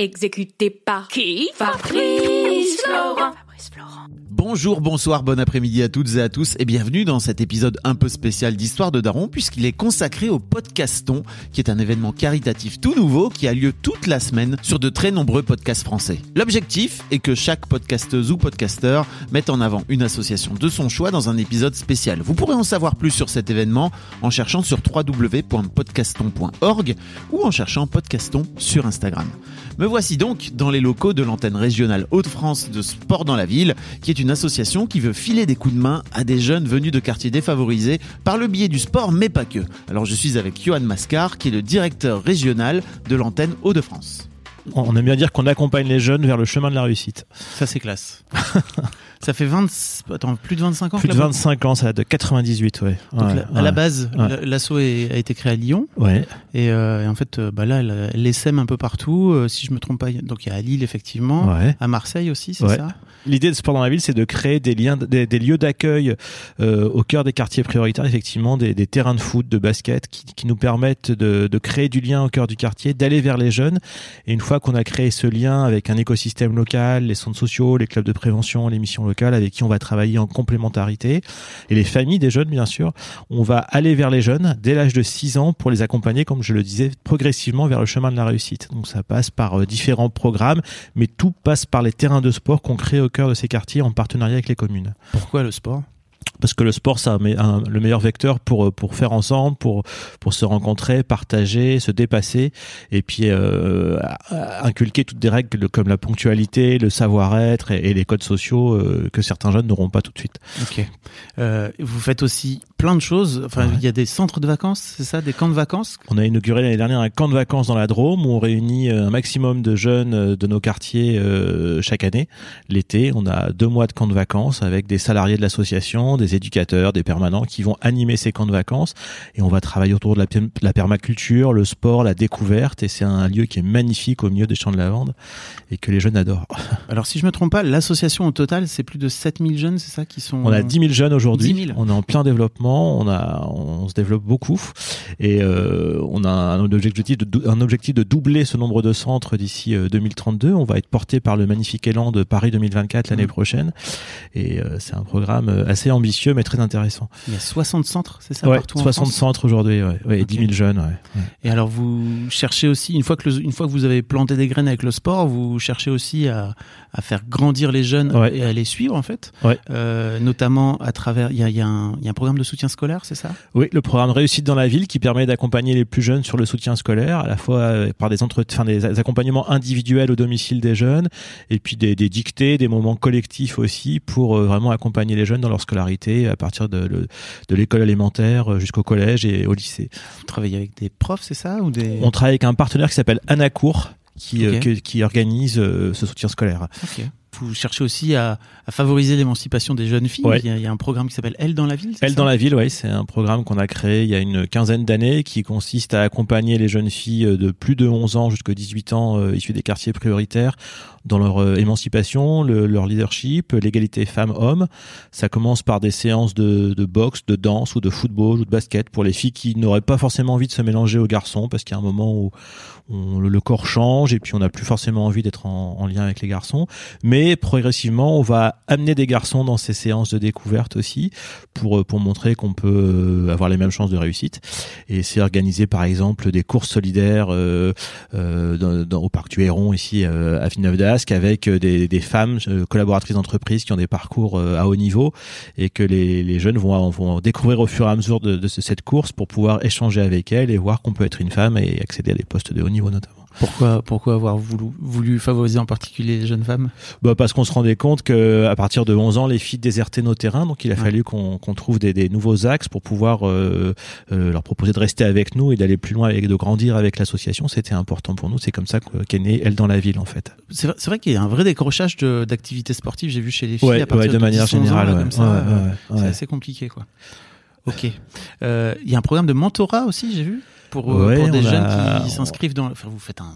Exécuté par qui? Fabrice Bonjour, bonsoir, bon après-midi à toutes et à tous et bienvenue dans cet épisode un peu spécial d'Histoire de Daron puisqu'il est consacré au podcaston qui est un événement caritatif tout nouveau qui a lieu toute la semaine sur de très nombreux podcasts français. L'objectif est que chaque podcasteuse ou podcasteur mette en avant une association de son choix dans un épisode spécial. Vous pourrez en savoir plus sur cet événement en cherchant sur www.podcaston.org ou en cherchant podcaston sur Instagram. Me voici donc dans les locaux de l'antenne régionale Hauts-de-France de Sport dans la ville qui est une association qui veut filer des coups de main à des jeunes venus de quartiers défavorisés par le biais du sport, mais pas que. Alors je suis avec Johan Mascar, qui est le directeur régional de l'antenne Hauts-de-France. On aime bien dire qu'on accompagne les jeunes vers le chemin de la réussite. Ça c'est classe. Ça fait 20, attends, plus de 25 ans Plus de 25 ans, ça date de 98, ouais. Donc, ouais, la- à ouais. la base, Ouais. l'asso a été créé à Lyon. Ouais. Et, euh, et en fait, euh, bah là, elle, elle les sème un peu partout. euh, si je me trompe pas, donc il y a à Lille, effectivement. Ouais. À Marseille aussi, c'est Ouais. ça? L'idée de Sport dans la ville, c'est de créer des liens, des, des lieux d'accueil euh, au cœur des quartiers prioritaires, effectivement, des, des terrains de foot, de basket, qui, qui nous permettent de, de créer du lien au cœur du quartier, d'aller vers les jeunes. Et une fois qu'on a créé ce lien avec un écosystème local, les centres sociaux, les clubs de prévention, les missions avec qui on va travailler en complémentarité, et les familles des jeunes, bien sûr, on va aller vers les jeunes dès l'âge de 6 ans pour les accompagner, comme je le disais, progressivement vers le chemin de la réussite. Donc ça passe par euh, différents programmes, mais tout passe par les terrains de sport qu'on crée au cœur de ces quartiers en partenariat avec les communes. Pourquoi le sport? Parce que le sport, c'est un- le meilleur vecteur pour euh, pour faire ensemble, pour pour se rencontrer, partager, se dépasser, et puis euh, inculquer toutes des règles comme la ponctualité, le savoir-être et, et les codes sociaux euh, que certains jeunes n'auront pas tout de suite. Ok. Euh, vous faites aussi plein de choses. Enfin, Ouais. il y a des centres de vacances, c'est ça Des camps de vacances? On a inauguré l'année dernière un camp de vacances dans la Drôme où on réunit un maximum de jeunes de nos quartiers chaque année. L'été, on a deux mois de camp de vacances avec des salariés de l'association, des éducateurs, des permanents qui vont animer ces camps de vacances et on va travailler autour de la, permaculture, le sport, la découverte et c'est un lieu qui est magnifique au milieu des champs de lavande et que les jeunes adorent. Alors, si je me trompe pas, l'association au total, c'est plus de 7000 jeunes, c'est ça qui sont. On a 10 000 jeunes aujourd'hui. 10 000. On est en plein développement. On a, on se développe beaucoup et euh, on a un objectif de dou- un objectif de doubler ce nombre de centres d'ici euh, 2032. On va être porté par le magnifique élan de Paris 2024 l'année prochaine et euh, c'est un programme euh, assez ambitieux mais très intéressant. Il y a 60 centres, c'est ça ouais, partout en 60 France centres aujourd'hui, ouais, ouais, et Ok. 10 000 jeunes. Ouais. Et alors, vous cherchez aussi, une fois que, le- une fois que vous avez planté des graines avec le sport, vous cherchez aussi à, à faire grandir les jeunes et à les suivre, en fait. Euh, notamment à travers, il y a, y, a y a un programme de soutien scolaire, c'est ça? Oui, le programme Réussite dans la ville qui permet d'accompagner les plus jeunes sur le soutien scolaire, à la fois euh, par des, entre... enfin, des accompagnements individuels au domicile des jeunes, et puis des, des dictées, des moments collectifs aussi pour euh, vraiment accompagner les jeunes dans leur scolarité à partir de, le- de l'école élémentaire euh, jusqu'au collège et au lycée. Vous travaillez avec des profs, c'est ça ou des... On travaille avec un partenaire qui s'appelle Anacourt qui, euh, qui organise euh, ce soutien scolaire. Vous cherchez aussi à, à favoriser l'émancipation des jeunes filles. Ouais. Il, y a, il y a un programme qui s'appelle Elle dans la ville. Elle dans la ville, oui, c'est un programme qu'on a créé il y a une quinzaine d'années qui consiste à accompagner les jeunes filles euh, de plus de 11 ans jusqu'à 18 ans euh, issues des quartiers prioritaires dans leur euh, émancipation, le- leur leadership, l'égalité femmes-hommes. Ça commence par des séances de, de boxe, de danse ou de football ou de basket pour les filles qui n'auraient pas forcément envie de se mélanger aux garçons parce qu'il y a un moment où on- le corps change et puis on n'a plus forcément envie d'être en, en lien avec les garçons. Mais progressivement, on va amener des garçons dans ces séances de découverte aussi pour euh, pour montrer qu'on peut euh, avoir les mêmes chances de réussite. Et c'est organiser par exemple des courses solidaires euh, au parc du Héron ici euh, à Villeneuve d'Ascq avec des, des femmes collaboratrices d'entreprise qui ont des parcours à haut niveau et que les, jeunes vont, vont découvrir au fur et à mesure de, de ce- cette course pour pouvoir échanger avec elles et voir qu'on peut être une femme et accéder à des postes de haut niveau notamment. Pourquoi, pourquoi avoir voulu, voulu favoriser en particulier les jeunes femmes? Bah Parce qu'on se rendait compte que à partir de 11 ans, les filles désertaient nos terrains, donc il a Ouais. fallu qu'on qu'on trouve des, des nouveaux axes pour pouvoir euh, euh, leur proposer de rester avec nous et d'aller plus loin et de grandir avec l'association. C'était important pour nous. C'est comme ça que- qu'est née Elle dans la ville, en fait. C'est vrai, qu'il y a un vrai décrochage de- d'activités sportives, j'ai vu chez les filles Ouais, à partir ouais, de manière 10, 11 ans, générale. euh, ouais, C'est assez compliqué, quoi. Ok. Euh, Il y a un programme de mentorat aussi, j'ai vu, pour, euh, Ouais, pour des jeunes a- qui s'inscrivent dans. Enfin, vous faites un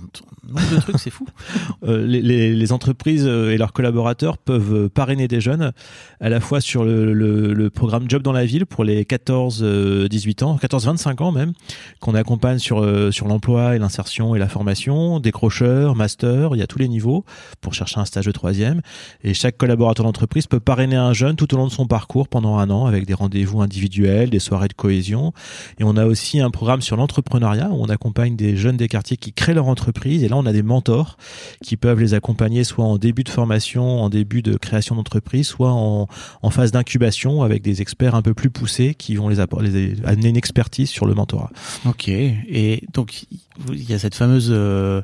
nombre de trucs, c'est fou. Euh, les, les- les entreprises euh, et leurs collaborateurs peuvent parrainer des jeunes à la fois sur le, le- le programme Job dans la ville pour les 14-18 ans, 14-25 ans même, qu'on accompagne sur, sur l'emploi et l'insertion et la formation, décrocheurs, master, il y a tous les niveaux pour chercher un stage de troisième. Et chaque collaborateur d'entreprise peut parrainer un jeune tout au long de son parcours pendant un an avec des rendez-vous individuels, des soirées de cohésion. Et on a aussi un programme sur l'entrepreneuriat où on accompagne des jeunes des quartiers qui créent leur entreprise. Et là, on a des mentors qui peuvent les accompagner soit en début de formation, en début de création d'entreprise, soit en, en phase d'incubation avec des experts un peu plus poussés qui vont les, les amener une expertise sur le mentorat. Ok. Et donc, il y a cette fameuse euh,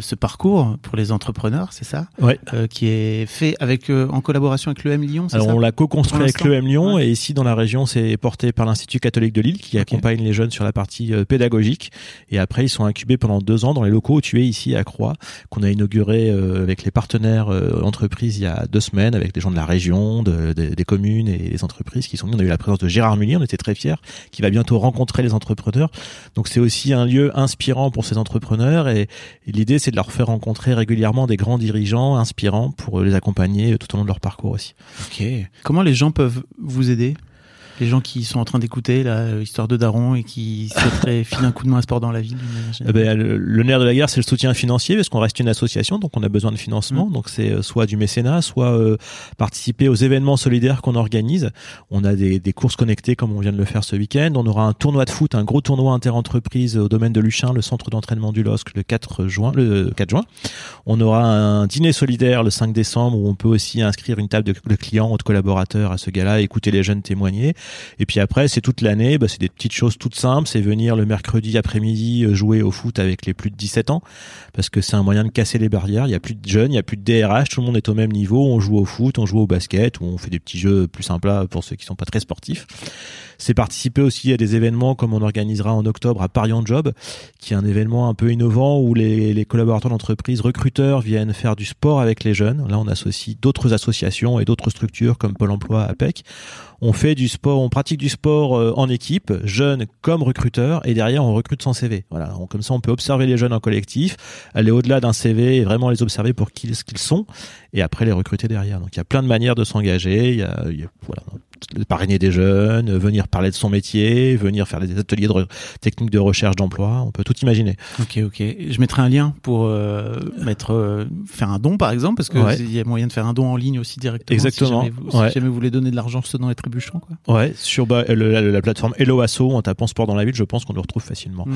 ce parcours pour les entrepreneurs, c'est ça, Ouais. Euh, qui est fait avec euh, en collaboration avec l'EM Lyon, Alors ça? on l'a co-construit avec l'EM Lyon ouais. et ici dans la région c'est porté par l'Institut catholique de Lille qui accompagne les jeunes sur la partie euh, et après ils sont incubés pendant deux ans dans les locaux où tu es ici à Croix qu'on a inauguré euh, avec les partenaires euh, entreprises il y a deux semaines avec des gens de la région, de- des communes et des entreprises qui sont venus. On a eu la présence de Gérard Mullier, on était très fiers, qui va bientôt rencontrer les entrepreneurs. Donc c'est aussi un lieu inspirant pour ces entrepreneurs et, et l'idée c'est de leur faire rencontrer régulièrement des grands dirigeants inspirants pour les accompagner tout au long de leur parcours aussi. Ok. Comment les gens peuvent vous aider? Les gens qui sont en train d'écouter la euh, histoire de Daron et qui souhaiteraient filer un coup de main à sport dans la ville. Eh ben, le, le nerf de la guerre, c'est le soutien financier, parce qu'on reste une association, donc on a besoin de financement. Mm. Donc c'est euh, soit du mécénat, soit euh, participer aux événements solidaires qu'on organise. On a des, des courses connectées, comme on vient de le faire ce week-end. On aura un tournoi de foot, un gros tournoi interentreprise au domaine de Luchin, le centre d'entraînement du LOSC, le 4 juin. Le 4 juin. On aura un dîner solidaire le 5 décembre, où on peut aussi inscrire une table de, de clients ou de collaborateurs à ce gala, écouter les jeunes témoigner. Et puis après, c'est toute l'année, bah, c'est des petites choses toutes simples, c'est venir le mercredi après-midi euh, jouer au foot avec les plus de 17 ans, parce que c'est un moyen de casser les barrières, il y a plus de jeunes, il y a plus de DRH, tout le monde est au même niveau, on joue au foot, on joue au basket, ou on fait des petits jeux plus sympas pour ceux qui sont pas très sportifs. C'est participer aussi à des événements comme on organisera en octobre à Paris en Job, qui est un événement un peu innovant où les, les collaborateurs d'entreprise, recruteurs viennent faire du sport avec les jeunes. Là, on associe d'autres associations et d'autres structures comme Pôle Emploi, APEC. On fait du sport, on pratique du sport euh, en équipe, jeunes comme recruteurs, et derrière on recrute sans CV. Voilà, comme ça on peut observer les jeunes en collectif, aller au-delà d'un CV et vraiment les observer pour qui ce qu'ils sont, et après les recruter derrière. Donc il y a plein de manières de s'engager. Il y a, il y a- voilà, parrainer des jeunes, venir parler de son métier, venir faire des ateliers de techniques de recherche d'emploi. On peut tout imaginer. Ok, ok. Je mettrai un lien pour euh, mettre euh, faire un don par exemple parce que Ouais. y a moyen de faire un don en ligne aussi directement. Exactement. Si jamais vous, si Ouais. jamais vous voulez donner de l'argent se donnant et trébuchant quoi. Ouais, sur bah, le- la, la plateforme Hello Asso, en tapant sport dans la ville, je pense qu'on le retrouve facilement. Mm.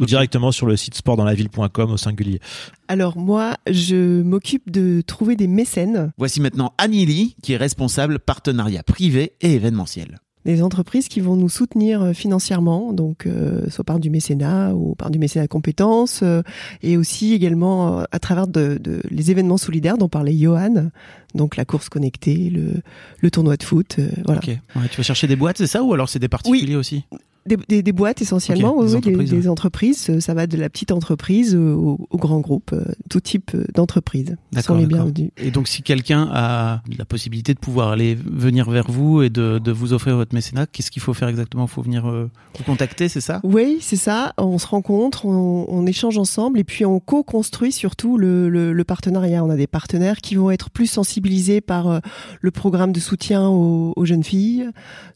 Ou directement sur le site sportdanslaville.com au singulier. Alors moi, je m'occupe de trouver des mécènes, Voici maintenant Annie qui est responsable partenariat privé et événementiel. des entreprises qui vont nous soutenir euh, financièrement, donc euh, soit par du mécénat ou par du mécénat compétences, euh, et aussi également à travers de, de- les événements solidaires dont parlait Johan, donc la course connectée, le, le tournoi de foot, euh, voilà. Ouais, tu vas chercher des boîtes, c'est ça ou alors c'est des particuliers aussi? Des, des- des boîtes essentiellement, oui, entreprises. des, entreprises. euh, Ça va de la petite entreprise euh, au, au grand groupe, euh, tout type d'entreprises. sont D'accord, les bienvenus. Et donc si quelqu'un a la possibilité de pouvoir aller venir vers vous et de, de vous offrir votre mécénat, qu'est-ce qu'il faut faire exactement? Il faut venir euh, vous contacter, c'est ça? Oui, c'est ça. On se rencontre, on, on échange ensemble et puis on co-construit surtout le, le- le partenariat. On a des partenaires qui vont être plus sensibilisés par euh, le programme de soutien aux, aux jeunes filles,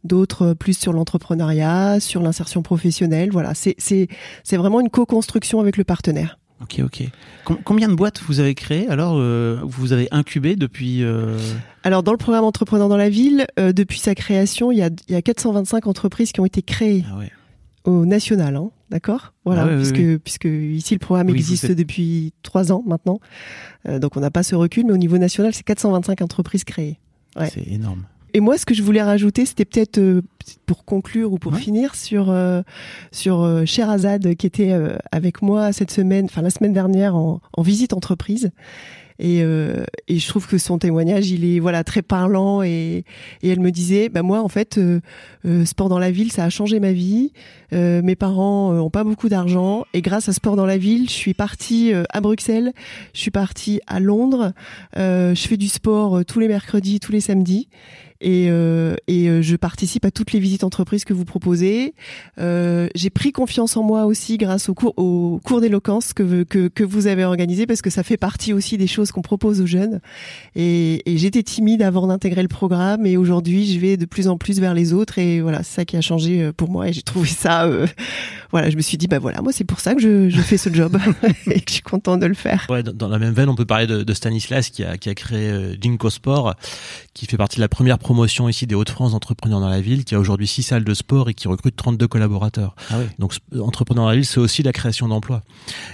d'autres plus sur l'entrepreneuriat, sur l'insertion professionnelle. Voilà, c'est vraiment une co-construction avec le partenaire. Ok, ok. Com- combien de boîtes vous avez créées alors euh, Vous avez incubé depuis euh, Alors dans le programme Entrepreneurs dans la ville, euh, depuis sa création, il y a, il y a 425 entreprises qui ont été créées Ah ouais. au national, hein, d'accord? Voilà, Ah puisque oui. puisque ici le programme Oui, existe êtes- depuis trois ans maintenant, donc on n'a pas ce recul, mais au niveau national, c'est 425 entreprises créées. Ouais. C'est énorme. Et moi, ce que je voulais rajouter, c'était peut-être euh, pour conclure ou pour Ouais. finir sur euh, sur euh, Sherazade qui était euh, avec moi cette semaine, enfin la semaine dernière en, en visite entreprise. Et, euh, et je trouve que son témoignage, il est voilà très parlant. Et, et elle me disait, bah moi en fait, euh, euh, sport dans la ville, ça a changé ma vie. Euh, mes parents ont pas beaucoup d'argent et grâce à sport dans la ville, je suis partie euh, à Bruxelles, je suis partie à Londres. Euh, je fais du sport tous les mercredis, tous les samedis. Et, euh, euh, je participe à toutes les visites entreprises que vous proposez. Euh, j'ai pris confiance en moi aussi grâce au cours, d'éloquence que, que, vous avez organisé parce que ça fait partie aussi des choses qu'on propose aux jeunes. Et, j'étais timide avant d'intégrer le programme et aujourd'hui je vais de plus en plus vers les autres et voilà c'est ça qui a changé pour moi et j'ai trouvé ça voilà je me suis dit bah voilà moi c'est pour ça que je, fais ce job et que je suis contente de le faire. Dans la même veine, on peut parler de, Stanislas qui a, qui a créé Dinko Sport, qui fait partie de la première ici des Hauts-de-France d'entrepreneurs dans la ville, qui a aujourd'hui six salles de sport et qui recrute 32 collaborateurs. Ah oui. Donc, sp- entrepreneur dans la ville, c'est aussi la création d'emplois.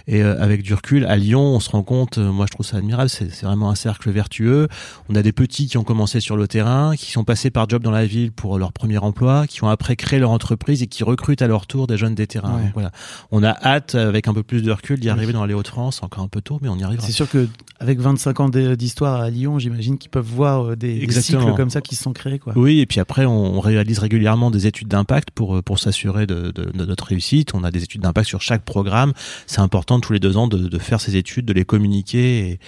Et euh, avec du recul, à Lyon, on se rend compte, euh, moi je trouve ça admirable, c'est vraiment un cercle vertueux. On a des petits qui ont commencé sur le terrain, qui sont passés par job dans la ville pour leur premier emploi, qui ont après créé leur entreprise et qui recrutent à leur tour des jeunes des terrains. Ouais. Donc, voilà. On a hâte, avec un peu plus de recul, d'y arriver dans les Hauts-de-France, encore un peu tôt, mais on y arrivera. C'est sûr que avec 25 ans d'histoire à Lyon, j'imagine qu'ils peuvent voir euh, des, des cycles comme ça qui se sont créés quoi. Oui, et puis après, on, réalise régulièrement des études d'impact pour euh, pour s'assurer de, de- de notre réussite. On a des études d'impact sur chaque programme. C'est important tous les deux ans de, de faire ces études, de les communiquer,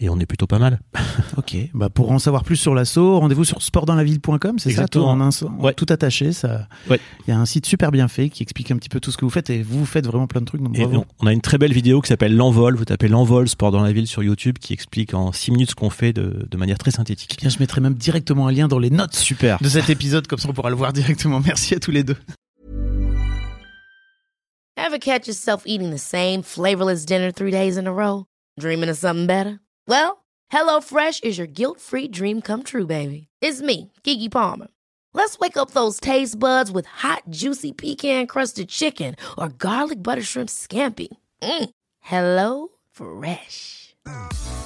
et, et on est plutôt pas mal. Ok, bah pour en savoir plus sur l'assaut, rendez-vous sur sportdanslaville.com, c'est ça, tout en un Ouais. tout attaché. Ça, Ouais. il y a un site super bien fait qui explique un petit peu tout ce que vous faites et vous faites vraiment plein de trucs. Donc Et on, on a une très belle vidéo qui s'appelle l'envol. Vous tapez l'envol sport dans la ville sur YouTube qui explique en six minutes ce qu'on fait de, de manière très synthétique. Bien, je mettrai même directement un lien dans les notes Super. de cet épisode, comme ça on pourra le voir directement. Merci à tous les deux. Ever catch yourself eating the same flavorless dinner three days in a row? Dreaming of something better? Well, HelloFresh is your guilt-free dream come true, baby. It's me, Kiki Palmer. Let's wake up those taste buds with hot, juicy pecan-crusted chicken or garlic butter shrimp scampi. Mm. Hello Fresh.